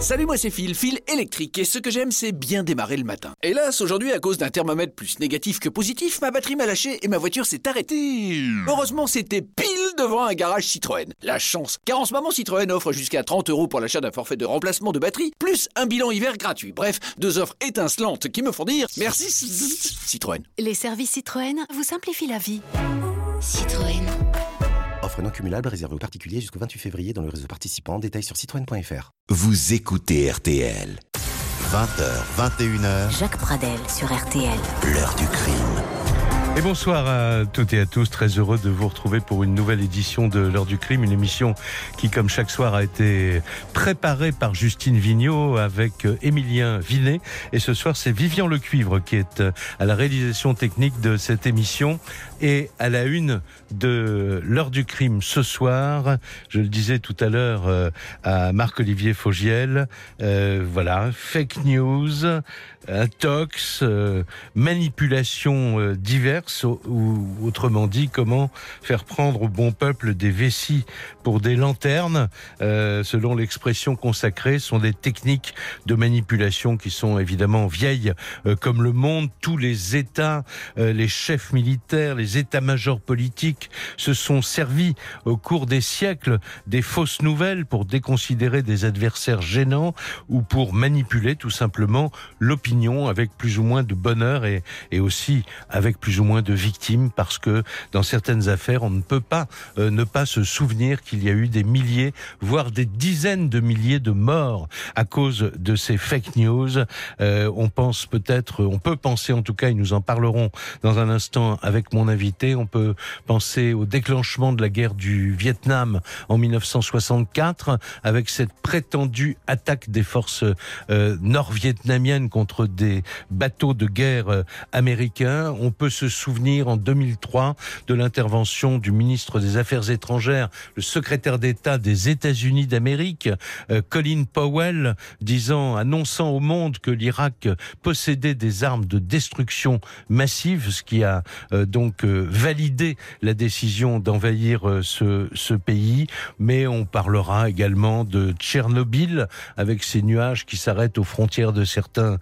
Salut, moi c'est Phil, Phil électrique, et ce que j'aime c'est bien démarrer le matin. Hélas, aujourd'hui, à cause d'un thermomètre plus négatif que positif, ma batterie m'a lâché et ma voiture s'est arrêtée. Heureusement, c'était pile devant un garage Citroën. La chance, car en ce moment Citroën offre jusqu'à 30 euros pour l'achat d'un forfait de remplacement de batterie, plus un bilan hiver gratuit. Bref, deux offres étincelantes qui me font dire merci Citroën. Les services Citroën vous simplifient la vie. Citroën. Offre non cumulable réservée aux particuliers jusqu'au 28 février dans le réseau participant. Détails sur citroën.fr. Vous écoutez RTL. 20h, 21h, Jacques Pradel sur RTL. l'heure du crime. Et bonsoir à toutes et à tous, très heureux de vous retrouver pour une nouvelle édition de l'heure du crime, une émission qui, comme chaque soir, a été préparée par Justine Vignot avec euh, Émilien Vinet. Et ce soir, c'est Vivian Lecuivre qui est euh, à la réalisation technique de cette émission et à la une de l'heure du crime ce soir. Je le disais tout à l'heure euh, à Marc-Olivier Fogiel, euh, voilà, fake news, intox, euh, manipulation euh, diverses, ou autrement dit, comment faire prendre au bon peuple des vessies pour des lanternes, euh, selon l'expression consacrée, sont des techniques de manipulation qui sont évidemment vieilles euh, comme le monde. Tous les États, euh, les chefs militaires, les états-majors politiques se sont servis au cours des siècles des fausses nouvelles pour déconsidérer des adversaires gênants ou pour manipuler tout simplement l'opinion avec plus ou moins de bonheur et, aussi avec plus ou moins de victimes parce que dans certaines affaires, on ne peut pas ne pas se souvenir qu'il y a eu des milliers, voire des dizaines de milliers de morts à cause de ces fake news. Euh, on pense peut-être, on peut penser en tout cas, et nous en parlerons dans un instant avec mon invité, on peut penser au déclenchement de la guerre du Vietnam en 1964 avec cette prétendue attaque des forces euh, nord-vietnamiennes contre des bateaux de guerre euh, américains. On peut se souvenir en 2003 de l'intervention du ministre des Affaires étrangères, le secrétaire d'État des États-Unis d'Amérique, euh, Colin Powell, disant, annonçant au monde que l'Irak possédait des armes de destruction massive, ce qui a euh, donc euh, validé la décision d'envahir ce, ce pays. Mais on parlera également de Tchernobyl, avec ces nuages qui s'arrêtent aux frontières de certains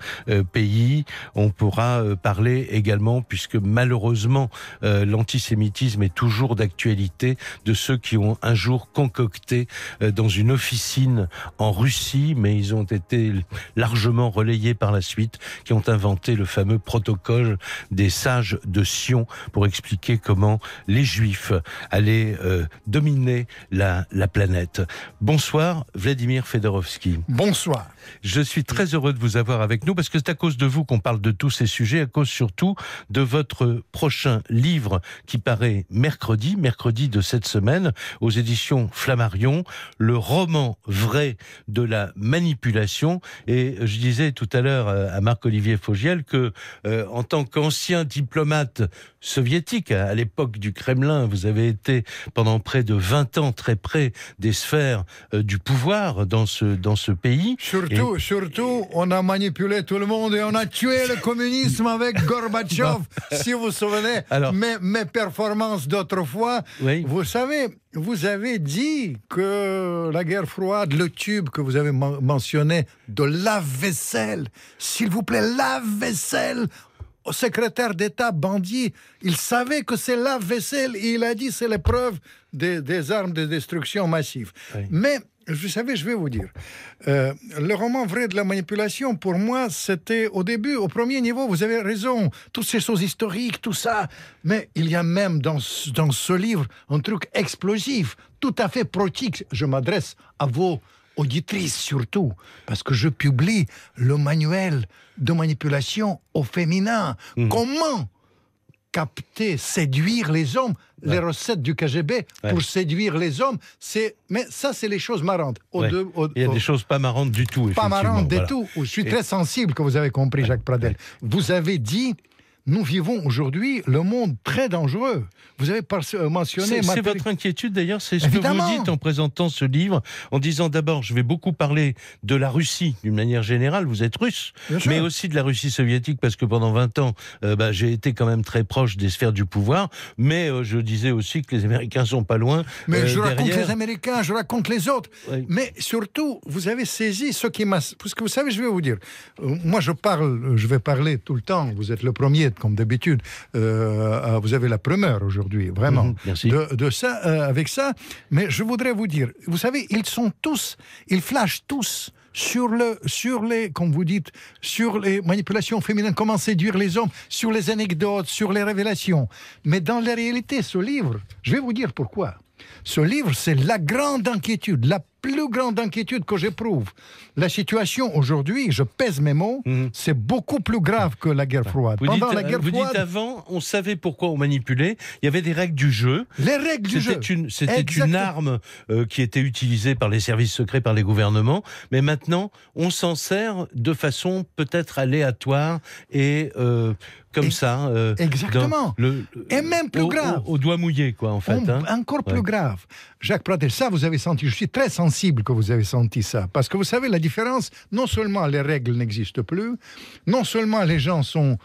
pays. On pourra parler également, puisque malheureusement l'antisémitisme est toujours d'actualité, de ceux qui ont un jour concocté euh, dans une officine en Russie, mais ils ont été largement relayés par la suite, qui ont inventé le fameux protocole des sages de Sion pour expliquer comment les Juifs allaient euh, dominer la, la planète. Bonsoir, Vladimir Fedorovski. Bonsoir. Je suis très heureux de vous avoir avec nous parce que c'est à cause de vous qu'on parle de tous ces sujets, à cause surtout de votre prochain livre qui paraît mercredi, mercredi de cette semaine, aux éditions Flammarion, le roman vrai de la manipulation. Et je disais tout à l'heure euh, à Marc-Olivier Fogiel que, euh, en tant qu'ancien diplomate soviétique, à l'époque du Kremlin, vous avez été pendant près de 20 ans très près des sphères euh, du pouvoir dans ce, dans ce pays. Surtout, surtout, on a manipulé tout le monde et on a tué le communisme avec Gorbatchev. si vous vous souvenez, Alors- mes, mes performances d'autrefois, Oui. vous savez, vous avez dit que la guerre froide, le tube que vous avez men- mentionné, de lave-vaisselle, s'il vous plaît, lave-vaisselle. Au secrétaire d'État bandit, il savait que c'est lave-vaisselle et il a dit c'est l'épreuve des, des armes de destruction massive. Oui. Mais, vous savez, je vais vous dire, euh, le roman vrai de la manipulation, pour moi, c'était au début, au premier niveau, vous avez raison, toutes ces choses historiques, tout ça, mais il y a même dans, ce- dans ce livre un truc explosif, tout à fait pratique. Je m'adresse à vos auditrices surtout, parce que je publie le manuel de manipulation au féminin. Comment capter, séduire les hommes, les recettes du KGB pour séduire les hommes, c'est mais ça c'est les choses marrantes. Au Ouais. deux- au- Il y a au- des choses pas marrantes du tout. pas marrantes du voilà. tout. Je suis Et- très sensible que vous avez compris, Jacques Pradel. Vous avez dit nous vivons aujourd'hui le monde très dangereux. Vous avez mentionné... C'est votre inquiétude d'ailleurs, c'est ce que vous dites en présentant ce livre, en disant d'abord, je vais beaucoup parler de la Russie d'une manière générale, vous êtes russe, Bien sûr. mais aussi de la Russie soviétique, parce que pendant 20 ans, euh, bah, j'ai été quand même très proche des sphères du pouvoir, mais euh, je disais aussi que les Américains sont pas loin. Mais euh, je raconte les Américains, je raconte les autres. Oui. Mais surtout, vous avez saisi ce qui m'a... Parce que vous savez, je vais vous dire, moi je parle, je vais parler tout le temps, vous êtes le premier, comme d'habitude, euh, euh, vous avez la primeur aujourd'hui, vraiment, Mhm, merci. de, de ça, euh, avec ça. Mais je voudrais vous dire, vous savez, ils sont tous, ils flashent tous sur, le, sur les, comme vous dites, sur les manipulations féminines, comment séduire les hommes, sur les anecdotes, sur les révélations. Mais dans la réalité, ce livre, je vais vous dire pourquoi. Ce livre, c'est la grande inquiétude, la plus grande inquiétude que j'éprouve. La situation aujourd'hui, je pèse mes mots, Mhm. c'est beaucoup plus grave que la guerre froide. Vous, dites, Pendant la euh, guerre vous dites froide, avant, on savait pourquoi on manipulait. Il y avait des règles du jeu. les règles du jeu. C'était une, arme euh, qui était utilisée par les services secrets, par les gouvernements. Mais maintenant, on s'en sert de façon peut-être aléatoire et euh, comme Et- ça. euh, Exactement. le- Et même plus au, grave. Au, au doigt mouillé, quoi, en fait. On- hein. Encore Ouais. plus grave. Jacques Pradel, ça vous avez senti, je suis très sensible que vous avez senti ça. Parce que vous savez, la différence, non seulement les règles n'existent plus, non seulement les gens sont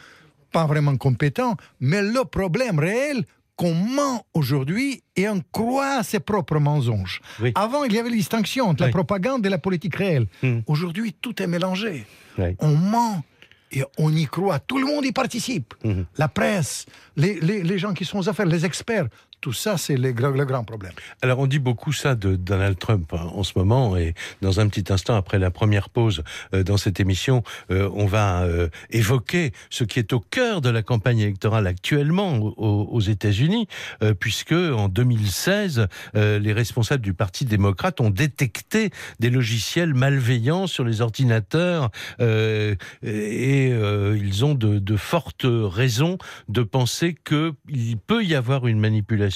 pas vraiment compétents, mais le problème réel, qu'on ment aujourd'hui et on croit à ses propres mensonges. Oui. Avant, il y avait la distinction entre Oui. la propagande et la politique réelle. Hmm. Aujourd'hui, tout est mélangé. On ment et on y croit. Tout le monde y participe. Mhm. La presse, les, les- les gens qui sont aux affaires, les experts. Tout ça, c'est le, gra- le grand problème. Alors on dit beaucoup ça de Donald Trump hein, en ce moment et dans un petit instant après la première pause euh, dans cette émission, euh, on va euh, évoquer ce qui est au cœur de la campagne électorale actuellement aux, États-Unis, puisque en 2016, euh, les responsables du Parti démocrate ont détecté des logiciels malveillants sur les ordinateurs et ils ont de fortes raisons de penser qu'il peut y avoir une manipulation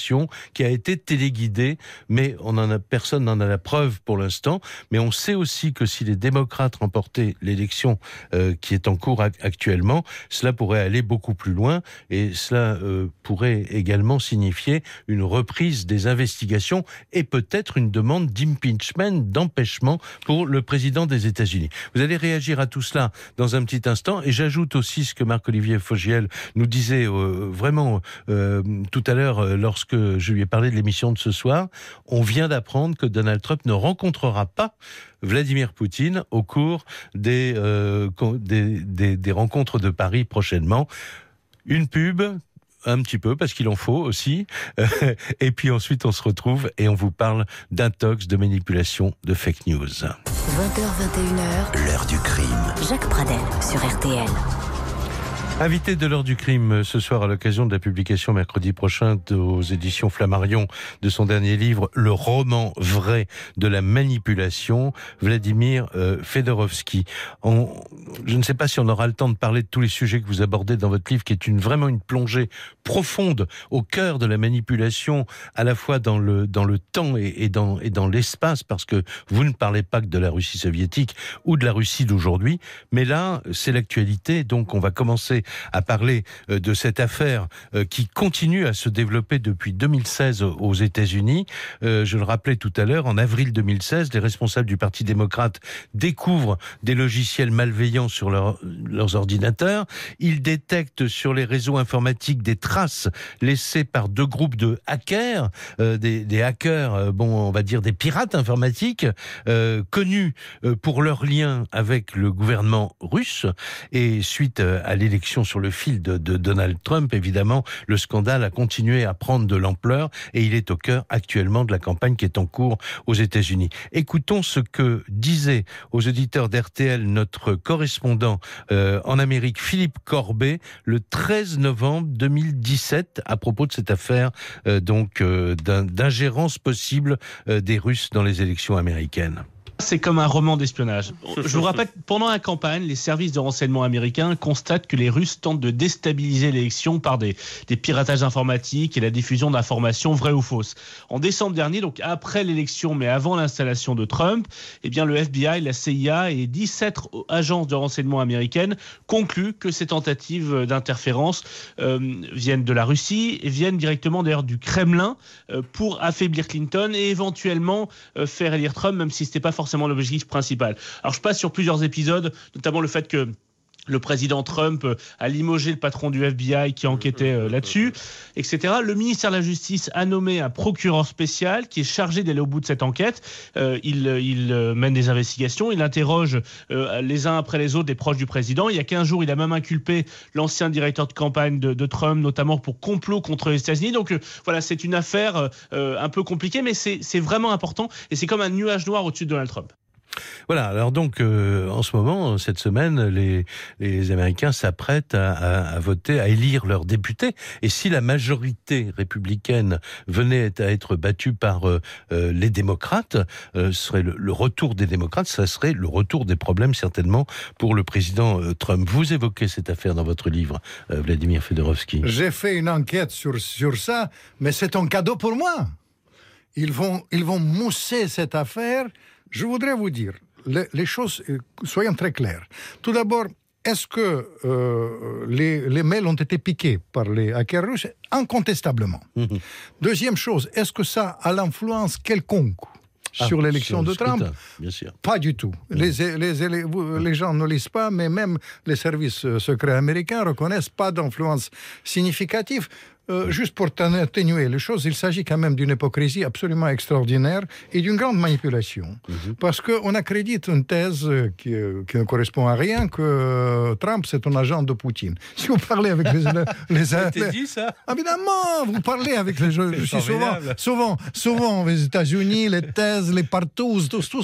qui a été téléguidée, mais on personne n'en a la preuve pour l'instant. Mais on sait aussi que si les démocrates remportaient l'élection euh, qui est en cours ac- actuellement, cela pourrait aller beaucoup plus loin et cela euh, pourrait également signifier une reprise des investigations et peut-être une demande d'impeachment, d'empêchement pour le président des États-Unis. Vous allez réagir à tout cela dans un petit instant et j'ajoute aussi ce que Marc-Olivier Fogiel nous disait euh, vraiment tout à l'heure euh, lorsque je lui ai parlé de l'émission de ce soir. On vient d'apprendre que Donald Trump ne rencontrera pas Vladimir Poutine au cours des, euh, des, des- des rencontres de Paris prochainement. Une pub, un petit peu, parce qu'il en faut aussi. et puis ensuite, on se retrouve et on vous parle d'intox, de manipulation, de fake news. 20h21h, l'heure du crime. Jacques Pradel sur RTL. Invité de l'heure du crime euh, ce soir à l'occasion de la publication mercredi prochain aux éditions Flammarion de son dernier livre Le roman vrai de la manipulation, Vladimir euh, Fedorovski. Je ne sais pas si on aura le temps de parler de tous les sujets que vous abordez dans votre livre qui est vraiment une plongée profonde au cœur de la manipulation à la fois dans le dans le temps et dans et dans l'espace parce que vous ne parlez pas que de la Russie soviétique ou de la Russie d'aujourd'hui mais là c'est l'actualité donc on va commencer à parler euh, de cette affaire euh, qui continue à se développer depuis 2016 aux États-Unis. Euh, je le rappelais tout à l'heure, en avril 2016, les responsables du Parti démocrate découvrent des logiciels malveillants sur leur- leurs ordinateurs. Ils détectent sur les réseaux informatiques des traces laissées par deux groupes de hackers, des, hackers, bon, on va dire des pirates informatiques, connus pour leurs liens avec le gouvernement russe. Et suite à l'élection sur le fil de, Donald Trump, évidemment, le scandale a continué à prendre de l'ampleur et il est au cœur actuellement de la campagne qui est en cours aux États-Unis. Écoutons ce que disait aux auditeurs d'RTL notre correspondant euh, en Amérique, Philippe Corbet, le 13 novembre 2017 à propos de cette affaire euh, euh, d'ingérence possible des Russes dans les élections américaines. C'est comme un roman d'espionnage. Je vous rappelle, pendant la campagne, les services de renseignement américains constatent que les Russes tentent de déstabiliser l'élection par des, des piratages informatiques et la diffusion d'informations vraies ou fausses. En décembre dernier, donc après l'élection, mais avant l'installation de Trump, eh bien le FBI, la CIA et 17 agences de renseignement américaines concluent que ces tentatives d'interférence euh, viennent de la Russie et viennent directement d'ailleurs du Kremlin euh, pour affaiblir Clinton et éventuellement euh, faire élire Trump, même si ce n'était pas forcément l'objectif principal. Alors je passe sur plusieurs épisodes, notamment le fait que le président Trump a limogé le patron du FBI qui enquêtait euh, là-dessus, etc. Le ministère de la Justice a nommé un procureur spécial qui est chargé d'aller au bout de cette enquête. Euh, il, euh, mène des investigations, il interroge euh, les uns après les autres des proches du président. Il y a 15 jours, il a même inculpé l'ancien directeur de campagne de, Trump, notamment pour complot contre les États-Unis. Donc euh, voilà, c'est une affaire euh, un peu compliquée, mais c'est vraiment important et c'est comme un nuage noir au-dessus de Donald Trump. Voilà, alors donc euh, en ce moment, cette semaine, les, Américains s'apprêtent à, voter, à élire leurs députés. Et si la majorité républicaine venait à être battue par euh, euh, les démocrates, ce serait le, le, retour des démocrates, ça serait le retour des problèmes certainement pour le président Trump. Vous évoquez cette affaire dans votre livre, Vladimir Fedorovski. J'ai fait une enquête sur, sur ça, mais c'est un cadeau pour moi. Ils vont, ils vont mousser cette affaire je voudrais vous dire, les, les choses, soyons très clairs. Tout d'abord, est-ce que euh, les, les, mails ont été piqués par les hackers russes? Incontestablement. -hmm. Deuxième chose, est-ce que ça a l'influence quelconque ah, sur l'élection de Trump? bien sûr. Pas du tout. Mmh. Les, les, les, les, gens ne lisent pas, mais même les services secrets américains reconnaissent pas d'influence significative. Euh, juste pour atténuer les choses, il s'agit quand même d'une hypocrisie absolument extraordinaire et d'une grande manipulation. Mm -hmm. Parce qu'on accrédite une thèse qui, qui, ne correspond à rien, que Trump, c'est un agent de Poutine. Si vous parlez avec les... les, les dit ça? Évidemment, vous parlez avec les... Je, suis souvent, souvent, souvent aux États-Unis, les thèses, les partout, tout, tout,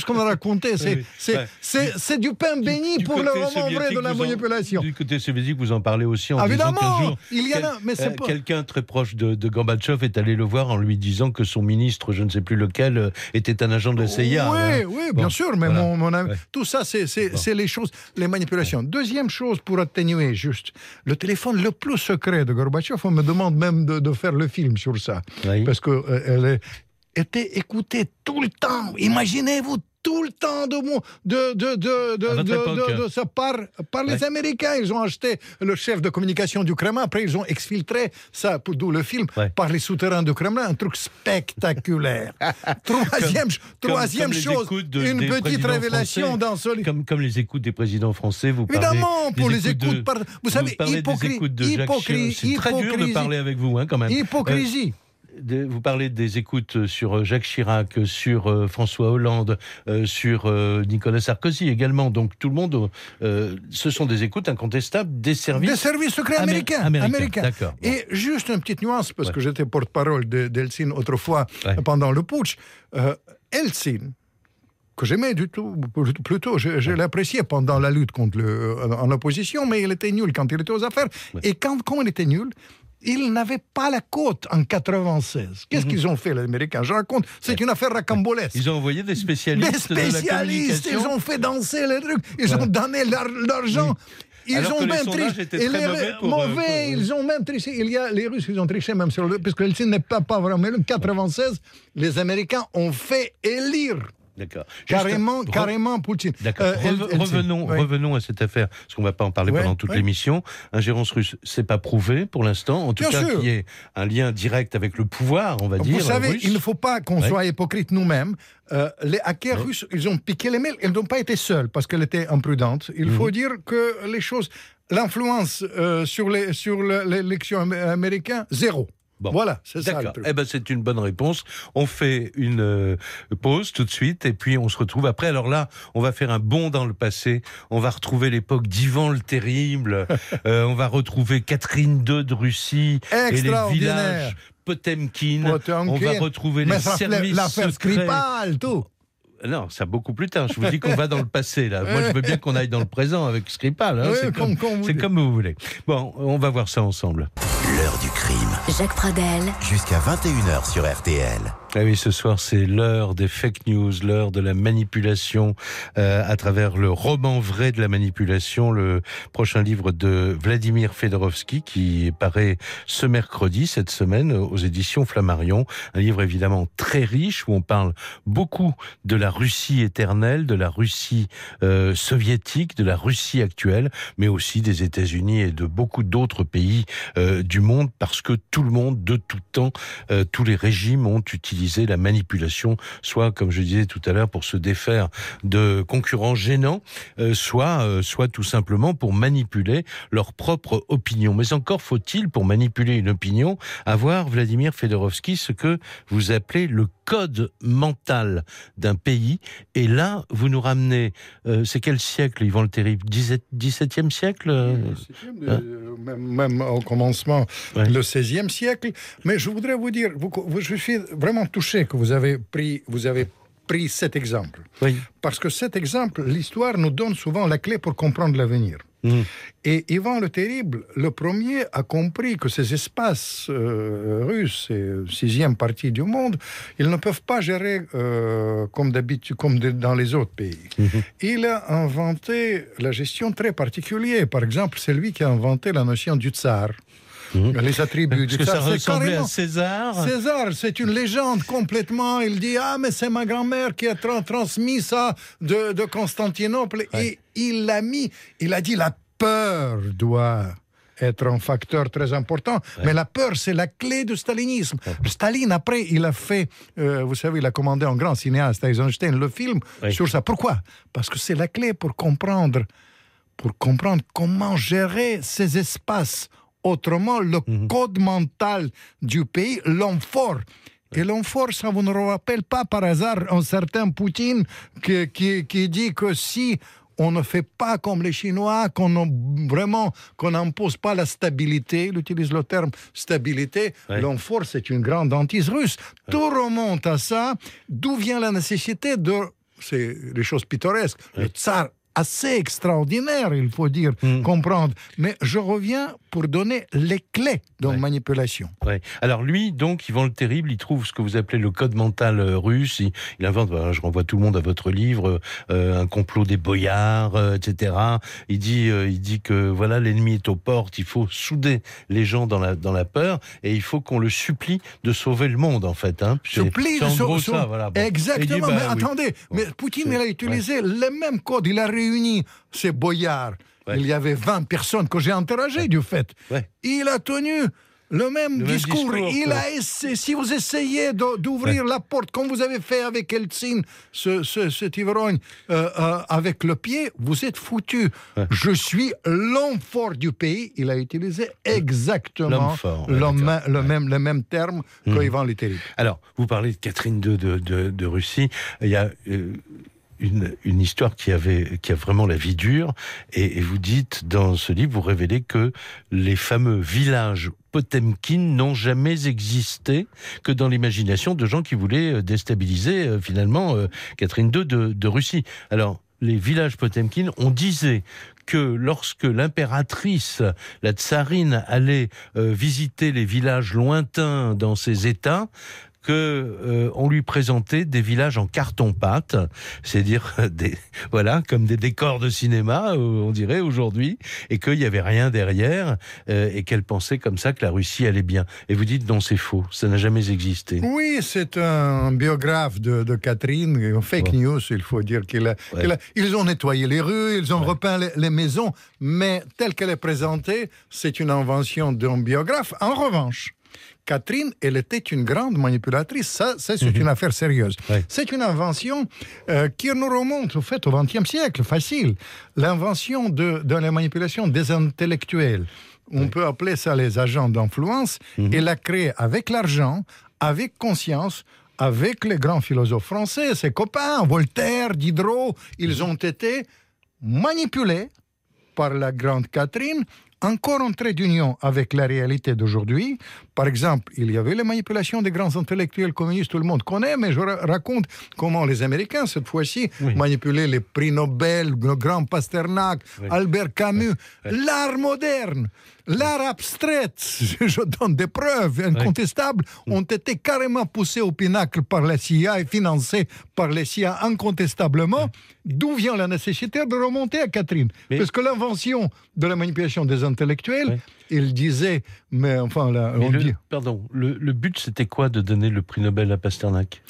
ce, qu'on a raconté, c'est oui. du pain béni du, pour le roman vrai de la manipulation. En, du côté soviétique, vous en parlez aussi en Évidemment, disant qu'un jour... il y en a, mais c'est euh, quelqu'un très proche de, de Gorbatchev est allé le voir en lui disant que son ministre, je ne sais plus lequel, était un agent de la CIA. Oui, hein. oui, bon, bien sûr, mais voilà. mon, mon ami, ouais. tout ça, c'est bon. les choses, les manipulations. Deuxième chose pour atténuer, juste, le téléphone le plus secret de Gorbatchev, on me demande même de, de faire le film sur ça. Oui. Parce que euh, elle est, était écoutée tout le temps. Imaginez-vous tout le temps de, de, de, de, de, de, de, de ça par, par les. Américains. Ils ont acheté le chef de communication du Kremlin. Après, ils ont exfiltré ça, d'où le film, ouais. par les souterrains du Kremlin. Un truc spectaculaire. troisième comme, troisième comme chose, une petite révélation français, dans ce comme, comme les écoutes des présidents français, vous Évidemment, parlez pour des les écoutes. vous savez, hypocrisie. C'est très dur de parler avec vous, hein, quand même. Hypocrisie. Euh, de, vous parlez des écoutes sur Jacques Chirac, sur euh, François Hollande, euh, sur euh, Nicolas Sarkozy également. Donc tout le monde, euh, ce sont des écoutes incontestables des services. Des services secrets américains. américains. américains. Et juste une petite nuance, parce ouais. que j'étais porte-parole d'Eltsine autrefois ouais. pendant le putsch. Eltsine, que j'aimais du tout, plutôt, je, je l'appréciais pendant la lutte contre le, en opposition, mais il était nul quand il était aux affaires. Ouais. Et quand, quand il était nul, ils n'avaient pas la côte en 96. Qu'est-ce -hmm. qu'ils ont fait, les Américains? Je raconte, c'est une affaire racambolesque. Ils ont envoyé des spécialistes. Des spécialistes, de ils ont fait danser les trucs, ils ouais. ont donné l'argent. Oui. Ils Alors ont même triché. Les mauvais, pour, mauvais pour... ils ont même triché. Il y a les Russes, ils ont triché même sur le. Puisque le n'est pas, pas vraiment. Le 96, les Américains ont fait élire D'accord. Carrément, Juste, carrément Poutine. D'accord. Euh, Re revenons, oui. revenons à cette affaire, parce qu'on ne va pas en parler pendant toute l'émission. Ingérence russe, c'est pas prouvé pour l'instant. En tout Bien cas, qu'il y ait un lien direct avec le pouvoir, on va Vous dire. Vous savez, russe. il ne faut pas qu'on soit hypocrite nous-mêmes. Euh, les hackers russes, ils ont piqué les mails. Ils n'ont pas été seuls parce qu'elle était imprudente. Il faut dire que les choses, l'influence euh, sur l'élection sur américaine, zéro. Bon. Voilà, c'est ça. D'accord. Eh ben, c'est une bonne réponse. On fait une euh, pause tout de suite et puis on se retrouve après. Alors là, on va faire un bond dans le passé. On va retrouver l'époque d'Ivan le Terrible. euh, on va retrouver Catherine II de Russie et les villages Potemkin. Potemkin. On va retrouver Mais les services L'affaire Skripal, tout. Non, ça beaucoup plus tard. Je vous dis qu'on va dans le passé, là. Moi, je veux bien qu'on aille dans le présent avec Skripal. Hein. c'est comme, comme, vous voulez. Bon, on va voir ça ensemble. L'heure du crime. Jacques Pradel. Jusqu'à 21h sur RTL. Ah oui, ce soir, c'est l'heure des fake news, l'heure de la manipulation euh, à travers le roman vrai de la manipulation, le prochain livre de Vladimir Fedorovski qui paraît ce mercredi, cette semaine, aux éditions Flammarion. Un livre évidemment très riche où on parle beaucoup de la Russie éternelle, de la Russie euh, soviétique, de la Russie actuelle, mais aussi des États-Unis et de beaucoup d'autres pays euh, du monde parce que tout le monde, de tout temps, euh, tous les régimes ont utilisé la manipulation, soit, comme je disais tout à l'heure, pour se défaire de concurrents gênants, soit, soit tout simplement pour manipuler leur propre opinion. Mais encore faut-il, pour manipuler une opinion, avoir, Vladimir Fedorovski, ce que vous appelez le code mental d'un pays. Et là, vous nous ramenez, euh, c'est quel siècle, Yvan le Terrible? 17e siècle hein même, au commencement, le 16e siècle. Mais je voudrais vous dire, vous, je suis vraiment touché que vous avez pris, vous avez pris cet exemple. Parce que cet exemple, l'histoire nous donne souvent la clé pour comprendre l'avenir. Mm. Et Ivan le Terrible, le premier, a compris que ces espaces euh, russes, et sixième partie du monde, ils ne peuvent pas gérer euh, comme d'habitude, comme dans les autres pays. Mm-hmm. Il a inventé la gestion très particulière. Par exemple, c'est lui qui a inventé la notion du tsar. Mm-hmm. Les attributs du. Ça ressemblait à César César, c'est une légende complètement. Il dit Ah, mais c'est ma grand-mère qui a transmis ça de, de Constantinople. Et il l'a mis. Il a dit La peur doit être un facteur très important. Mais la peur, c'est la clé du stalinisme. Staline, après, il a fait, euh, vous savez, il a commandé un grand cinéaste, Eisenstein, le film sur ça. Pourquoi? Parce que c'est la clé pour comprendre, pour comprendre comment gérer ces espaces Autrement, le mhm. code mental du pays, fort. Et l'homme fort, ça vous ne rappelle pas par hasard un certain Poutine qui, qui, dit que si on ne fait pas comme les Chinois, qu'on vraiment qu'on n'impose pas la stabilité, il utilise le terme stabilité, l'homme fort, c'est une grande hantise russe. Tout remonte à ça. D'où vient la nécessité de c'est des choses pittoresques. Le tsar assez extraordinaire, il faut dire, hmm. comprendre. Mais je reviens pour donner les clés de manipulation. Ouais. Alors lui, donc, Yvan le Terrible, il trouve ce que vous appelez le code mental euh, russe. Il, invente, je renvoie tout le monde à votre livre, euh, un complot des boyards, euh, etc. Il dit, il dit que voilà, l'ennemi est aux portes. Il faut souder les gens dans la dans la peur et il faut qu'on le supplie de sauver le monde, en fait. Hein. Supplie de sauver. Ça, voilà. Exactement. mais bah attendez, mais Poutine, il a utilisé les mêmes codes. Il a réuni ces boyards. Il y avait 20 personnes que j'ai interrogées du fait. Il a tenu le même, discours. Il a essayé, si vous essayez d'ouvrir la porte, comme vous avez fait avec Eltsine, ce, ce, cet ivrogne, euh, euh, avec le pied, vous êtes foutu. Je suis l'homme fort du pays. Il a utilisé exactement le, même, le même terme que mmh. Ivan Alors, vous parlez de Catherine II de, de, de Russie. Il y a. Euh, une, une, histoire qui avait qui a vraiment la vie dure et, vous dites dans ce livre vous révélez que les fameux villages Potemkin n'ont jamais existé que dans l'imagination de gens qui voulaient euh, déstabiliser euh, finalement euh, Catherine II de, de Russie. Alors les villages Potemkin, on disait que lorsque l'impératrice, la tsarine, allait visiter les villages lointains dans ses États, que euh, on lui présentait des villages en carton-pâte, c'est-à-dire des voilà comme des décors de cinéma, euh, on dirait aujourd'hui, et qu'il n'y avait rien derrière, euh, et qu'elle pensait comme ça que la Russie allait bien. Et vous dites non, c'est faux, ça n'a jamais existé. Oui, c'est un biographe de, Catherine, un fake news, il faut dire qu'il a, ils ont nettoyé les rues, ils ont repeint les, les maisons, mais telle qu'elle est présentée, c'est une invention d'un biographe. En revanche, Catherine, elle était une grande manipulatrice. Ça, c'est mhm. une affaire sérieuse. C'est une invention euh, qui nous remonte au fait au XXe siècle, facile. L'invention de, la manipulation des intellectuels. On peut appeler ça les agents d'influence. Mhm. Elle a créé avec l'argent, avec conscience, avec les grands philosophes français, ses copains, Voltaire, Diderot, ils mhm. ont été manipulés par la grande Catherine encore en trait d'union avec la réalité d'aujourd'hui Par exemple, il y avait les manipulations des grands intellectuels communistes, tout le monde connaît, mais je ra- raconte comment les Américains, cette fois-ci, Oui. manipulaient les prix Nobel, le grand Pasternak, Oui. Albert Camus, l'art moderne. L'art abstrait, je donne des preuves incontestables, ont été carrément poussés au pinacle par la CIA et financés par la CIA incontestablement. D'où vient la nécessité de remonter à Catherine? Parce que l'invention de la manipulation des intellectuels. Il disait, mais enfin, là, Mais on le, dit, pardon, le, le but c'était quoi de donner le prix Nobel à Pasternak?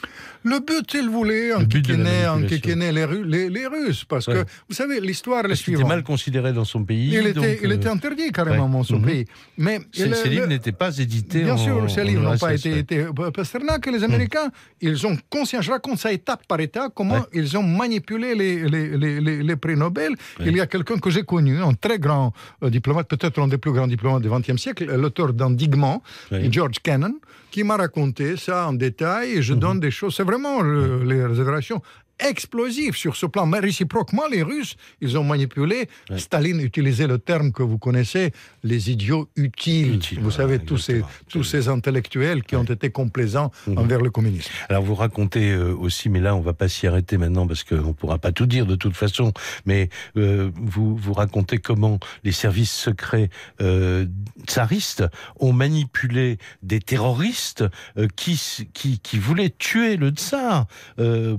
Le but, il voulait enquiquiner, les, les, les Russes. Parce Ouais. que, vous savez, l'histoire est Parce qu'il était suivante. mal considéré dans son pays. Il, donc, était, il euh, était interdit carrément ouais. dans son Mhm. pays. Mais ces, il- ces livres n'étaient pas édités Bien en sûr, ces livres n'ont pas été, ouais. été- Pasternak et les Américains, ils ont conscience, je raconte ça étape par étape, comment Ouais. ils ont manipulé les, prix Nobel. Il y a quelqu'un que j'ai connu, un très grand euh, diplomate, peut-être un des plus grands diplomates du XXe siècle, l'auteur d'Endigment, Ouais. George Kennan, qui m'a raconté ça en détail et je Mhm. donne des choses. C'est vraiment les révélations explosives sur ce plan. Mais réciproquement, les Russes, ils ont manipulé. Ouais. Staline utilisait le terme que vous connaissez, les idiots utiles. Vous savez, tous ces, tous ces intellectuels qui ont été complaisants Mhm. envers le communisme. Alors vous racontez euh, aussi, mais là on va pas s'y arrêter maintenant parce qu'on pourra pas tout dire de toute façon, mais euh, vous vous racontez comment les services secrets euh, tsaristes ont manipulé des terroristes qui, qui qui voulaient tuer le tsar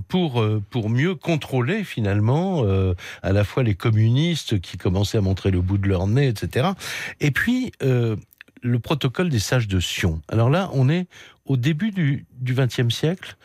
pour pour mieux contrôler finalement euh, à la fois les communistes qui commençaient à montrer le bout de leur nez, etc. Et puis euh, le protocole des sages de Sion. Alors là, on est au début du XXe siècle.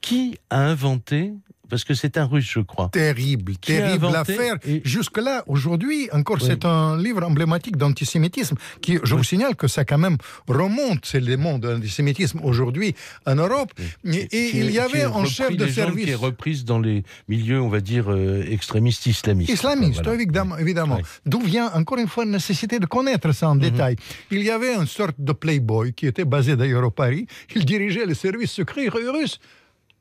Qui a inventé Parce que c'est un russe, je crois. Terrible, terrible inventé affaire. et- Jusque-là, aujourd'hui, encore, Oui. c'est un livre emblématique d'antisémitisme qui, je vous signale que ça quand même remonte, c'est le monde de l'antisémitisme aujourd'hui en Europe. Et, il y avait repris, chef de service. Qui est reprise dans les milieux, on va dire, euh, extrémistes islamistes. Islamiste, Voilà. évidemment. D'où vient encore une fois la nécessité de connaître ça en Mhm. détail. Il y avait une sorte de playboy qui était basé d'ailleurs au Paris. Il dirigeait les services secrets russes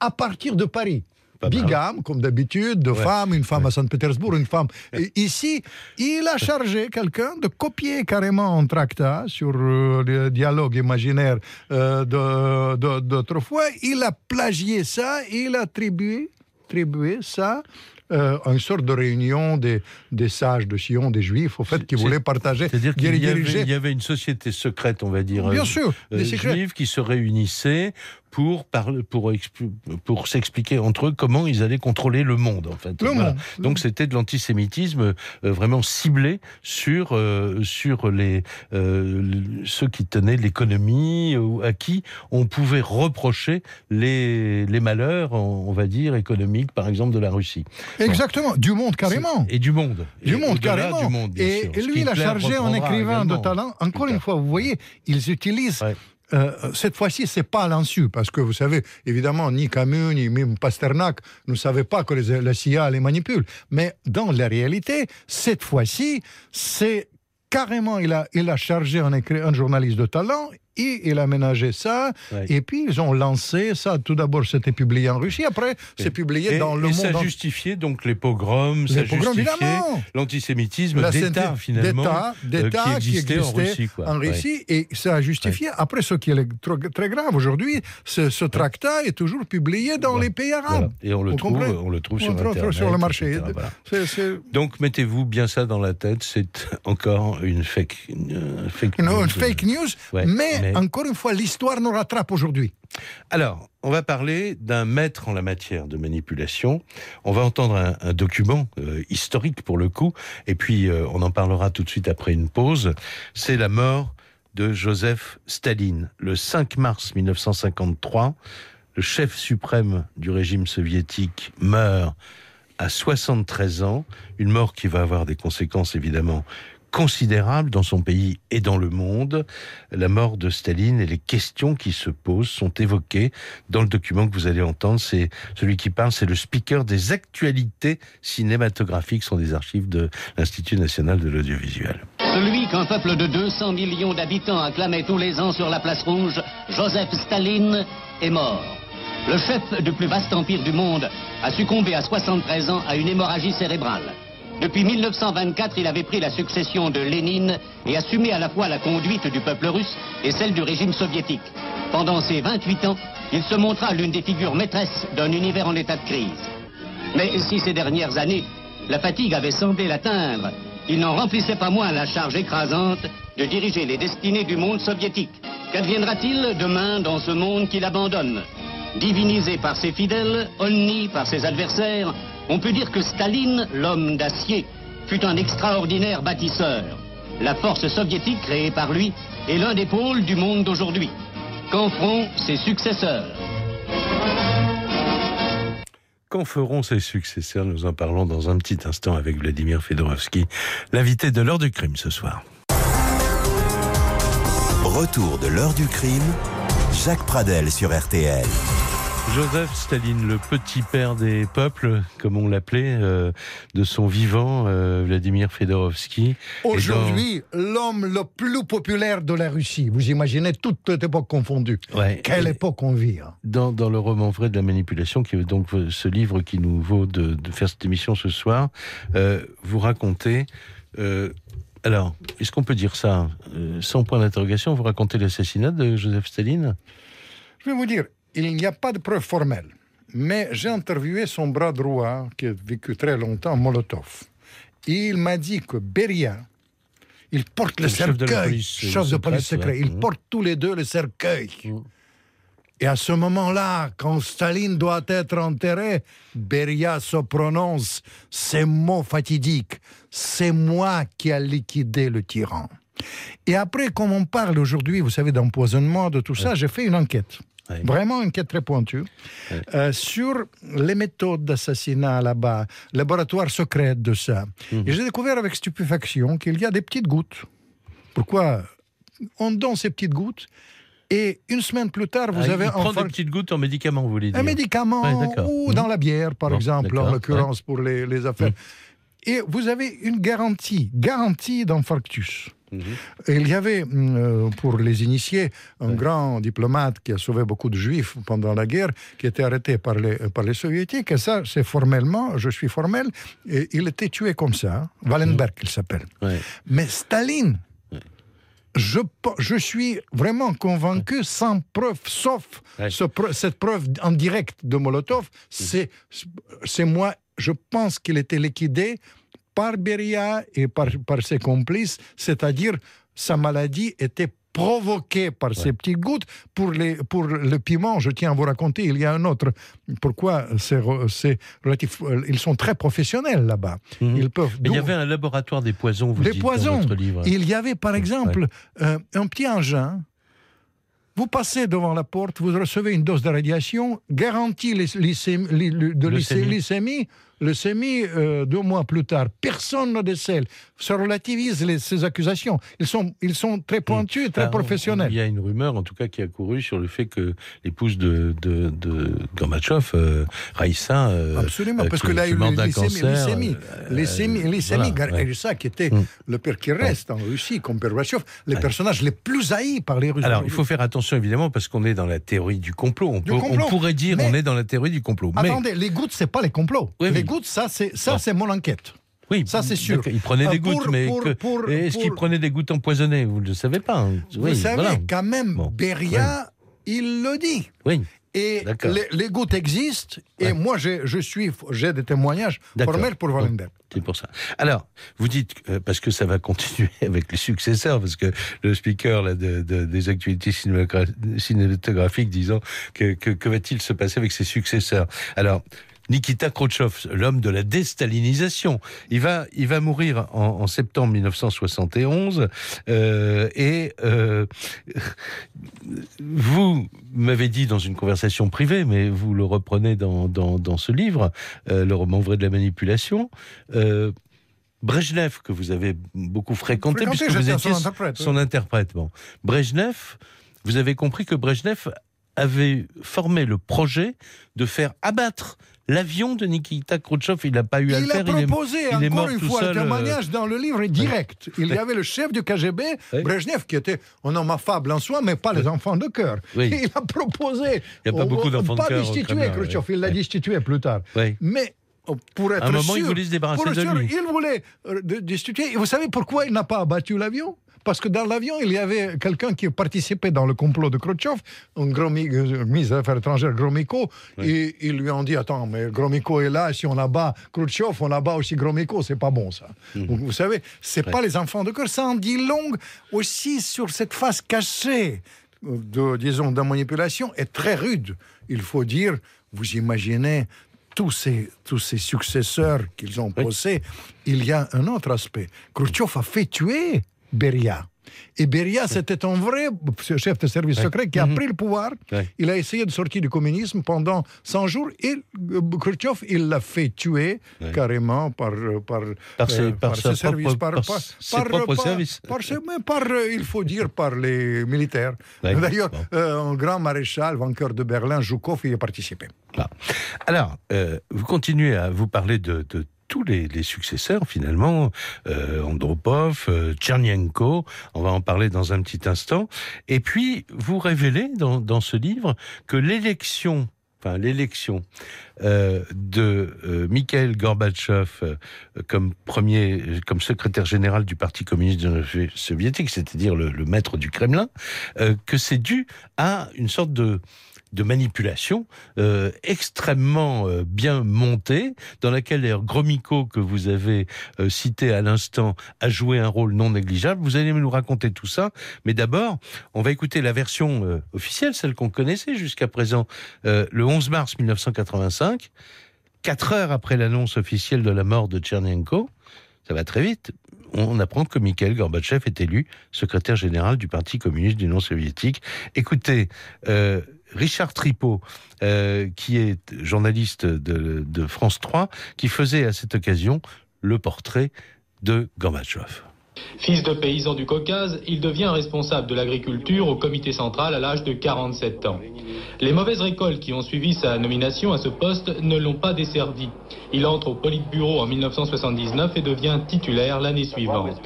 à partir de Paris. Bigame, comme d'habitude, de Ouais. femmes, une femme à Saint-Pétersbourg, une femme. Et ici, il a chargé quelqu'un de copier carrément un tractat sur euh, le dialogue imaginaire euh, de- de- d'autrefois. Il a plagié ça, il a attribué, attribué ça euh, à une sorte de réunion des, des sages de Sion, des juifs, au fait, qui voulaient partager, C'est-à-dire qu'il y, avait- il y avait une société secrète, on va dire, Bien euh, sûr, euh, des secrets. juive qui se réunissait pour, pour, pour s'expliquer entre eux comment ils allaient contrôler le monde, en fait. Donc c'était de l'antisémitisme euh, vraiment ciblé sur, euh, sur les, euh, ceux qui tenaient l'économie, ou à qui on pouvait reprocher les, les malheurs, on va dire, économiques, par exemple, de la Russie. Exactement, du monde carrément. Et du monde. Du Et monde, carrément. Du monde, bien et, lui, il a chargé un écrivain de talent. Encore une fois, vous voyez, ils utilisent. Ouais. Euh, cette fois-ci, c'est pas l'insu, parce que vous savez, évidemment, ni Camus, ni même Pasternak ne savaient pas que les- la CIA les manipule. Mais dans la réalité, cette fois-ci, c'est carrément, il a, il a chargé un, un journaliste de talent et il a ménagé ça. Ouais. Et puis, ils ont lancé ça. Tout d'abord, c'était publié en Russie. Après, c'est publié Et, dans le et monde. ça entier. justifiait donc les pogroms, ça Les pogroms, justifiait évidemment. l'antisémitisme La d'État finalement d'État, euh, d'État qui, existait en Russie. Quoi. en Ouais. Russie, et ça a justifié. Après, ce qui est très grave aujourd'hui, ce, ce tractat est toujours publié dans les pays arabes. Voilà. Et on le trouve, comprenez on le trouve On sur le trouve Internet, sur le marché. etc. Voilà. Donc mettez-vous bien ça dans la tête, c'est encore une fake, une, euh, fake une, news. une fake news, mais, mais- encore une fois, l'histoire nous rattrape aujourd'hui. Alors, on va parler d'un maître en la matière de manipulation. On va entendre un, un document euh, historique pour le coup, et puis euh, on en parlera tout de suite après une pause. C'est la mort de Joseph Staline. Le 5 mars 1953, le chef suprême du régime soviétique meurt à 73 ans, une mort qui va avoir des conséquences évidemment considérables dans son pays et dans le monde. La mort de Staline et les questions qui se posent sont évoquées dans le document que vous allez entendre. C'est celui qui parle, c'est le speaker des actualités cinématographiques, sont des archives de l'Institut national de l'audiovisuel. Celui qu'un peuple de 200 millions d'habitants acclamait tous les ans sur la place rouge, Joseph Staline, est mort. Le chef du plus vaste empire du monde a succombé à 73 ans à une hémorragie cérébrale. Depuis 1924, il avait pris la succession de Lénine et assumé à la fois la conduite du peuple russe et celle du régime soviétique. Pendant ces 28 ans, il se montra l'une des figures maîtresses d'un univers en état de crise. Mais si ces dernières années, la fatigue avait semblé l'atteindre, il n'en remplissait pas moins la charge écrasante de diriger les destinées du monde soviétique. Qu'adviendra-t-il demain dans ce monde qu'il abandonne? Divinisé par ses fidèles, honni par ses adversaires, on peut dire que Staline, l'homme d'acier, fut un extraordinaire bâtisseur. La force soviétique créée par lui est l'un des pôles du monde d'aujourd'hui. Qu'en feront ses successeurs? Qu'en feront ses successeurs? Nous en parlons dans un petit instant avec Vladimir Fedorovski, l'invité de l'heure du crime ce soir. Retour de l'heure du crime, Jacques Pradel sur RTL. Joseph Staline, le petit père des peuples, comme on l'appelait, euh, de son vivant, euh, Vladimir Fedorovski. Aujourd'hui, l'homme le plus populaire de la Russie. Vous imaginez toute époque confondue. Ouais. Quelle époque on vit. hein. Dans, dans le roman vrai de la manipulation, qui est donc ce livre qui nous vaut de, de faire cette émission ce soir, euh, vous racontez. euh, alors, est-ce qu'on peut dire ça euh, Sans point d'interrogation, vous racontez l'assassinat de Joseph Staline? Je vais vous dire, il n'y a pas de preuve formelle. Mais j'ai interviewé son bras droit, qui a vécu très longtemps, Molotov. Il m'a dit que Beria, il porte le Le chef de la cercueil, police, chef euh, de police secrète, secret. Ils portent tous les deux le cercueil. Mhm. Et à ce moment-là, quand Staline doit être enterré, Beria se prononce ces mots fatidiques. C'est moi qui ai liquidé le tyran. Et après, comme on parle aujourd'hui, vous savez, d'empoisonnement, de tout ça, j'ai fait une enquête. Vraiment une enquête très pointue euh, sur les méthodes d'assassinat là-bas, laboratoire secret de ça. Mhm. Et j'ai découvert avec stupéfaction qu'il y a des petites gouttes. Pourquoi On donne ces petites gouttes et une semaine plus tard, vous Ah, avez il prend enfin des petites gouttes en médicaments, vous voulez dire un médicament Ouais, ou Mhm. dans la bière, par Bon, exemple, en l'occurrence pour les, les affaires. Mhm. Et vous avez une garantie, garantie d'infarctus. Mhm. Il y avait, euh, pour les initiés, un grand diplomate qui a sauvé beaucoup de juifs pendant la guerre, qui était arrêté par les, par les soviétiques. Et ça, c'est formellement, je suis formel, et il était tué comme ça. hein. Wallenberg, il s'appelle. Ouais. Mais Staline, je, je suis vraiment convaincu, sans preuve, sauf Ouais. ce pre- cette preuve en direct de Molotov, c'est c'est moi, je pense qu'il était liquidé par Beria et par, par ses complices, c'est-à-dire sa maladie était provoquée par ces petites gouttes. Pour, les, pour le piment, je tiens à vous raconter, il y a un autre. Pourquoi c'est c'est relatif euh, Ils sont très professionnels là-bas. Mhm. Ils peuvent. Mais il y avait un laboratoire des poisons, vous des dites poisons. dans votre livre. Il y avait par exemple euh, un petit engin. Vous passez devant la porte, vous recevez une dose de radiation, garantie de Leucémie. euh, deux mois plus tard, personne ne décèle. Ça relativise ces accusations. Ils sont, ils sont très pointus et très professionnels. Il y a une rumeur, en tout cas, qui a couru sur le fait que l'épouse de, de, de Gorbatchev, euh, Raïssa, euh, Absolument, euh, parce que là, il y a eu leucémie, leucémie. Raïssa, qui était Mm. le père qui reste en Russie, comme Gorbatchev, les personnages les plus haïs par les Russes. Alors, il faut faire attention évidemment parce qu'on est dans la théorie du complot. On, peut- on complot. pourrait dire Mais- on est dans la théorie du complot. Mais Attendez, les gouttes, c'est pas les complots. Oui, les oui. gouttes, ça, c'est ça, c'est mon enquête. oui, ça, c'est sûr. Il prenait Euh, des pour- gouttes, mais pour- est-ce qu'il prenait des gouttes empoisonnées? Vous ne le savez pas. hein. Vous savez, voilà. quand même, Bon. Beria, il le dit. Oui, Et les, gouttes existent. Et Ouais. moi, j'ai- je suis, j'ai des témoignages formels pour Wallenberg. c'est pour ça. Alors, vous dites, euh, parce que ça va continuer avec les successeurs, parce que le speaker là, de, de- des actualités cinémagra- cinématographiques disant que, que, que va-t-il se passer avec ses successeurs? Alors, Nikita Khrouchtchev, l'homme de la déstalinisation, il va, il va mourir en, en septembre 1971 euh, et euh, vous m'avez dit dans une conversation privée, mais vous le reprenez dans, dans, dans ce livre, euh, le roman vrai de la manipulation. Euh, Brejnev, que vous avez beaucoup fréquenté, Fréquenté, puisque vous étiez son interprète, oui. son interprète. Bon. Brejnev, vous avez compris que Brejnev avait formé le projet de faire abattre l'avion de Nikita Khrouchtchev. Il n'a pas eu à le Il a faire. il est- proposé, il est mort une tout fois, seul, le euh, témoignage dans le livre est direct. Il y avait le chef du KGB, Oui. Brezhnev, qui était un homme affable en soi, mais pas les enfants de cœur. Oui. Il a proposé. Il y a pas au- beaucoup au- d'enfants de Pas cœur destituer Kremlin, Khrouchtchev, il l'a destitué plus tard. Mais pour être À un moment, sûr, il voulait se débarrasser de sûr, lui. Il voulait euh, de- destituer. Et vous savez pourquoi il n'a pas abattu l'avion? Parce que dans l'avion, il y avait quelqu'un qui participait dans le complot de Khrouchtchev, un gros euh, ministre des Affaires étrangères, Gromyko, et ils lui ont dit Attends, mais Gromyko est là, si on abat Khrouchtchev, on abat aussi Gromyko, c'est pas bon ça. Donc, vous savez, c'est pas les enfants de cœur, ça en dit long aussi sur cette face cachée de, disons, de manipulation est très rude. Il faut dire, vous imaginez tous ces, tous ces successeurs qu'ils ont posés, il y a un autre aspect. Khrouchtchev a fait tuer Beria. Et Beria, c'était un vrai chef de service secret qui a pris le pouvoir. Il a essayé de sortir du communisme pendant 100 jours et euh, Khrouchtchev, il l'a fait tuer carrément par, par, Par ses- euh, par ses propres par- services. par ses- mais par, euh, il faut dire, par les militaires. D'ailleurs, Bon. euh, un grand maréchal, vainqueur de Berlin, Zhukov, y a participé. Ah. Alors, euh, vous continuez à vous parler de, de tous les, successeurs, finalement, euh, Andropov, euh, Tchernienko, on va en parler dans un petit instant. Et puis, vous révélez dans, ce livre que l'élection, enfin l'élection euh, de Mikhail Gorbatchev comme premier, comme secrétaire général du Parti communiste soviétique, c'est-à-dire le, le maître du Kremlin, que c'est dû à une sorte de de manipulation euh, extrêmement euh, bien montée, dans laquelle d'ailleurs Gromyko, que vous avez euh, cité à l'instant, a joué un rôle non négligeable. Vous allez nous raconter tout ça, mais d'abord, on va écouter la version officielle, celle qu'on connaissait jusqu'à présent, le 11 mars 1985, quatre heures après l'annonce officielle de la mort de Tchernenko. Ça va très vite. On apprend que Mikhail Gorbatchev est élu secrétaire général du Parti communiste du non soviétique. Écoutez, euh, Richard Tripot, euh, qui est journaliste de, de France 3, qui faisait à cette occasion le portrait de Gorbatchev. Fils de paysan du Caucase, il devient responsable de l'agriculture au comité central à l'âge de 47 ans. Les mauvaises récoltes qui ont suivi sa nomination à ce poste ne l'ont pas desservi. Il entre au Politburo en 1979 et devient titulaire l'année suivante.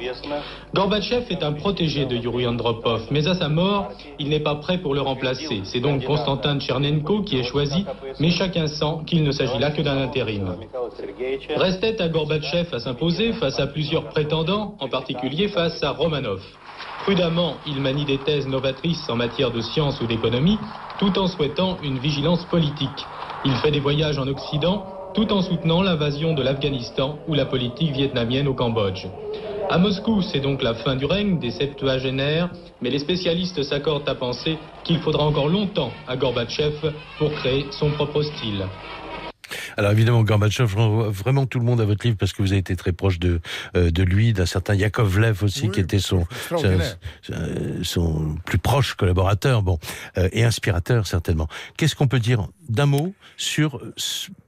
Gorbatchev est un protégé de Yuri Andropov, mais à sa mort, il n'est pas prêt pour le remplacer. C'est donc Konstantin Tchernenko qui est choisi, mais chacun sent qu'il ne s'agit là que d'un intérim. Restait à Gorbatchev à s'imposer face à plusieurs prétendants, en particulier face à Romanov. Prudemment, il manie des thèses novatrices en matière de science ou d'économie, tout en souhaitant une vigilance politique. Il fait des voyages en Occident, tout en soutenant l'invasion de l'Afghanistan ou la politique vietnamienne au Cambodge. À Moscou, c'est donc la fin du règne des septuagénaires, mais les spécialistes s'accordent à penser qu'il faudra encore longtemps à Gorbatchev pour créer son propre style. Alors évidemment, Gorbatchev, je renvoie vraiment tout le monde à votre livre parce que vous avez été très proche de, euh, de lui, d'un certain Yakovlev aussi, Oui, qui était son, euh, son plus proche collaborateur, bon, euh, et inspirateur certainement. Qu'est-ce qu'on peut dire d'un mot sur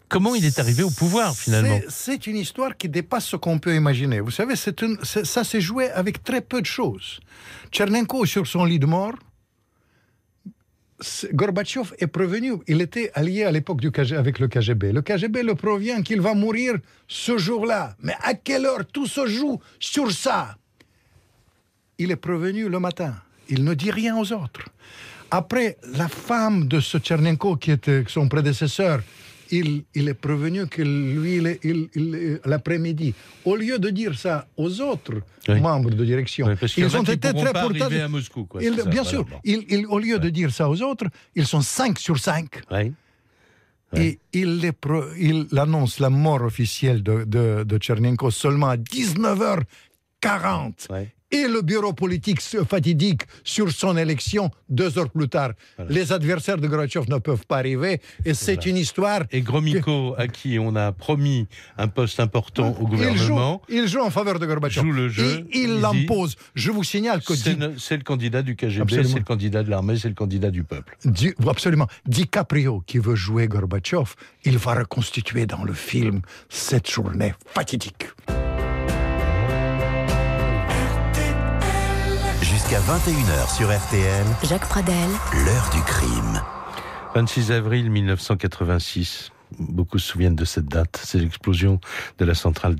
comment il est arrivé au pouvoir finalement? C'est- une histoire qui dépasse ce qu'on peut imaginer. Vous savez, une- ça s'est joué avec très peu de choses. Tchernenko sur son lit de mort. Gorbatchev est prévenu. Il était allié à l'époque avec le KGB. Le KGB le provient qu'il va mourir ce jour-là. Mais à quelle heure tout se joue sur ça? Il est prévenu le matin. Il ne dit rien aux autres. Après, la femme de ce Tchernenko, qui était son prédécesseur, il, il est prévenu que lui, l'après-midi, au lieu de dire ça aux autres Oui. membres de direction, Oui, parce ils ont été très à Moscou, quoi, Ils- ça, bien sûr, ils- ils- au lieu de dire ça aux autres, ils sont 5 sur 5. Ouais. Et il, pro- il annonce la mort officielle de, de, de Tchernenko seulement à 19h40. Ouais. Et le bureau politique fatidique sur son élection deux heures plus tard. Les adversaires de Gorbatchev ne peuvent pas arriver. Et c'est une histoire. Et Gromyko, à qui on a promis un poste important au joue, gouvernement, il joue en faveur de Gorbatchev. joue le jeu, Et il l'impose. Je vous signale que c'est le candidat du KGB, c'est le candidat de l'armée, c'est le candidat du peuple. Di- absolument. DiCaprio, qui veut jouer Gorbatchev, il va reconstituer dans le film cette journée fatidique. Jusqu'à 21h sur RTL, Jacques Pradel, l'heure du crime. 26 avril 1986. Beaucoup se souviennent de cette date. C'est l'explosion de la centrale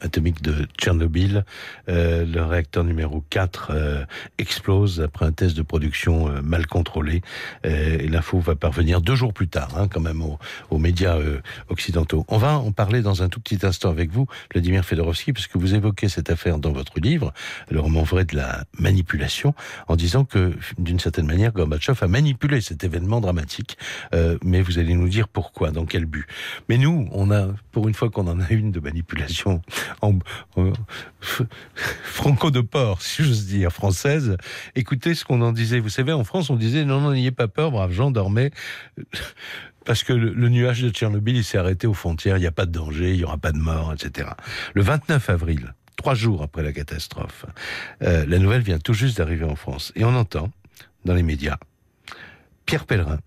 atomique de Tchernobyl. Euh, le réacteur numéro 4 euh, explose après un test de production euh, mal contrôlé. Et l'info va parvenir deux jours plus tard, hein, quand même, aux, médias occidentaux. On va en parler dans un tout petit instant avec vous, Vladimir Fedorovski, parce que vous évoquez cette affaire dans votre livre, le roman vrai de la manipulation, en disant que, d'une certaine manière, Gorbatchev a manipulé cet événement dramatique. Mais vous allez nous dire pourquoi, dans quel Mais nous, on a, pour une fois qu'on en a une de manipulation franco de port, si j'ose dire, française, écoutez ce qu'on en disait. Vous savez, en France, on disait non, non, n'ayez pas peur, braves gens, dormez. Parce que le, le nuage de Tchernobyl, il s'est arrêté aux frontières, il n'y a pas de danger, il n'y aura pas de mort, etc. Le 29 avril, trois jours après la catastrophe, euh, la nouvelle vient tout juste d'arriver en France. Et on entend, dans les médias, Pierre Pellerin,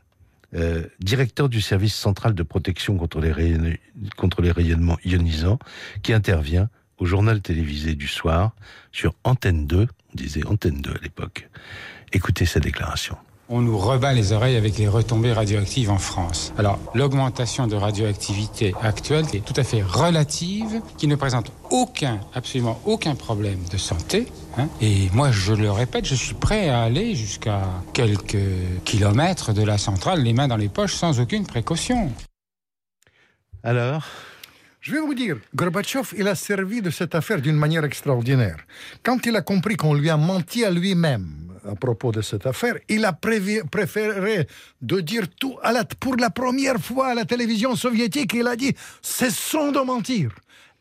euh, directeur du service central de protection contre les, contre les rayonnements ionisants, qui intervient au journal télévisé du soir sur Antenne 2, on disait Antenne 2 à l'époque. Écoutez sa déclaration. On nous rebat les oreilles avec les retombées radioactives en France. Alors, l'augmentation de radioactivité actuelle est tout à fait relative, qui ne présente aucun, absolument aucun problème de santé. hein. Et moi, je le répète, je suis prêt à aller jusqu'à quelques kilomètres de la centrale, les mains dans les poches, sans aucune précaution. Alors? Je vais vous dire, Gorbatchev, il a servi de cette affaire d'une manière extraordinaire. Quand il a compris qu'on lui a menti à lui-même à propos de cette affaire, il a préféré de dire tout à pour la première fois à la télévision soviétique. Il a dit cessons de mentir.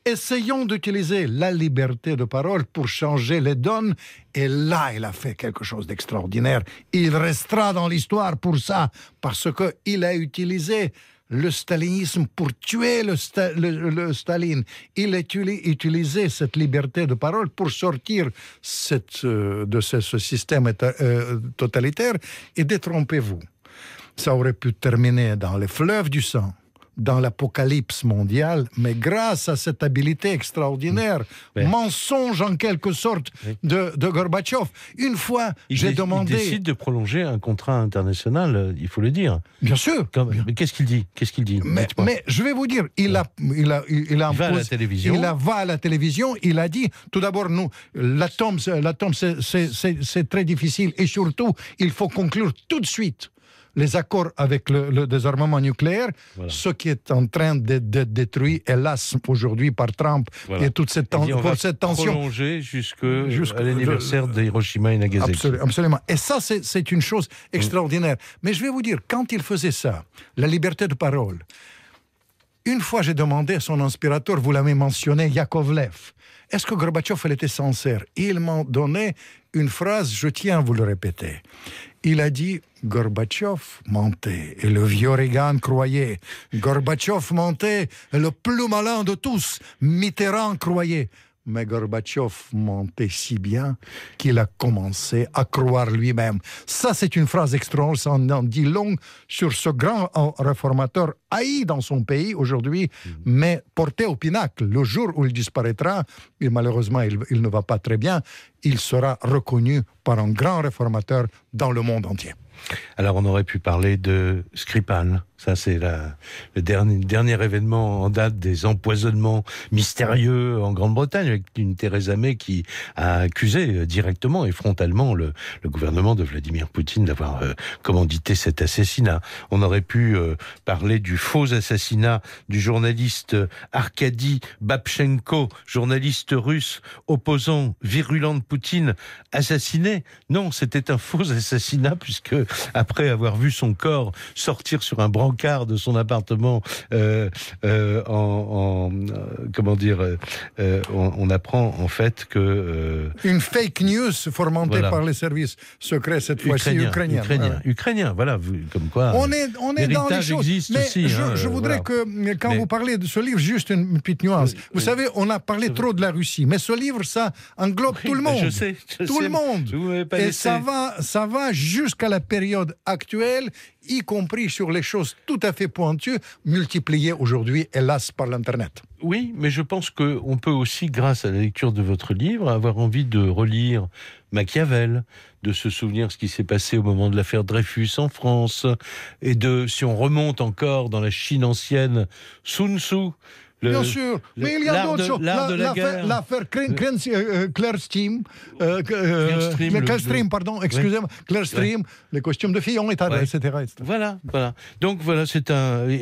Essayons d'utiliser la liberté de parole pour changer les donnes. Et là, il a fait quelque chose d'extraordinaire. Il restera dans l'histoire pour ça, parce qu'il a utilisé le stalinisme pour tuer le, Sta- le- le Staline. Il a utili- utilisé cette liberté de parole pour sortir euh, de ce, système euh, totalitaire. Et détrompez-vous, ça aurait pu terminer dans les fleuves du sang dans l'apocalypse mondiale, mais grâce à cette habileté extraordinaire, Ouais. mensonge en quelque sorte de, de Gorbatchev. Une fois, j'ai dé- demandé... il décide de prolonger un contrat international, il faut le dire. Bien sûr. Qu'est-ce qu'il dit? Qu'est-ce qu'il dit? Mais, je vais vous dire, il a, il a, il a Il va à la télévision. Il a, va à la télévision. Il a dit, tout d'abord, nous, l'atome, c'est très difficile et surtout, il faut conclure tout de suite les accords avec le, le désarmement nucléaire, Voilà. ce qui est en train d'être détruit, hélas, aujourd'hui par Trump Voilà. et toute cette, ten- dit, on va cette tension. prolonger jusque Jusque- à l'anniversaire de Hiroshima et Nagasaki. Absolu- Absolument. Et ça, c'est une chose extraordinaire. Mais je vais vous dire, quand il faisait ça, la liberté de parole, une fois j'ai demandé à son inspirateur, vous l'avez mentionné, Yakovlev, est-ce que Gorbatchev elle était sincère? Il m'a donné une phrase, je tiens à vous le répéter. Il a dit Gorbatchev mentait et le vieux Reagan croyait. Gorbatchev mentait et le plus malin de tous, Mitterrand croyait. Mais Gorbatchev mentait si bien qu'il a commencé à croire lui-même. Ça, c'est une phrase extraordinaire, ça en dit long sur ce grand euh, réformateur haï dans son pays aujourd'hui, mais porté au pinacle. Le jour où il disparaîtra, et malheureusement il, il ne va pas très bien, il sera reconnu par un grand réformateur dans le monde entier. Alors on aurait pu parler de Skripal. Ça c'est le dernier, événement en date des empoisonnements mystérieux en Grande-Bretagne avec une Theresa May qui a accusé euh, directement et frontalement le, gouvernement de Vladimir Poutine d'avoir euh, commandité cet assassinat. On aurait pu euh, parler du faux assassinat du journaliste Arkady Babchenko, journaliste russe opposant virulent de Poutine, assassiné. Non, c'était un faux assassinat puisque après avoir vu son corps sortir sur un brancard de son appartement euh, euh, en, en, euh, comment dire, on, on apprend en fait que Une fake news fomentée Voilà. par les services secrets, cette fois-ci ukrainien, ukrainiens. ukrainien, ukrainien, voilà, comme quoi. On est, on est dans les choses. existe Mais aussi, je, hein, je voudrais voilà. que, quand Mais- vous parlez de ce livre, juste une petite nuance. Oui, vous oui. savez, on a parlé trop de la Russie, mais ce livre, ça englobe tout le monde. Je sais, je tout sais, le monde. Et laissé. ça va, ça va jusqu'à la période actuelle, y compris sur les choses tout à fait pointues, multipliées aujourd'hui, hélas, par l'Internet. Oui, mais je pense qu'on peut aussi, grâce à la lecture de votre livre, avoir envie de relire Machiavel, de se souvenir ce qui s'est passé au moment de l'affaire Dreyfus en France, et de, si on remonte encore dans la Chine ancienne, Sun Tzu. Le- Bien sûr, le- mais il y a d'autres choses. L'affaire- Claire Stream, Clearstream, le le- Clearstream, le- pardon, excusez-moi, Claire Stream, les costumes de Fillon, et Ouais. etc., etc. Voilà, voilà. Donc voilà, c'est un. Et,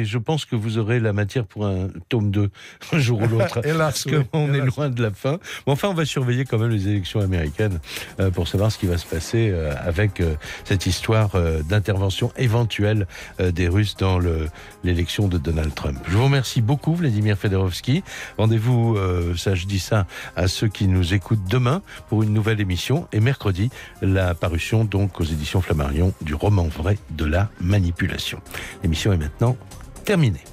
et je pense que vous aurez la matière pour un tome 2, un jour ou l'autre. Hélas, Parce oui, qu'on est loin de la fin. Mais enfin, on va surveiller quand même les élections américaines euh, pour savoir ce qui va se passer euh, avec euh, cette histoire d'intervention éventuelle des Russes dans le- l'élection de Donald Trump. Je vous remercie beaucoup, Vladimir Fedorovski. Rendez-vous, euh, ça je dis ça à ceux qui nous écoutent demain pour une nouvelle émission et mercredi la parution donc aux éditions Flammarion du roman vrai de la manipulation. L'émission est maintenant terminée.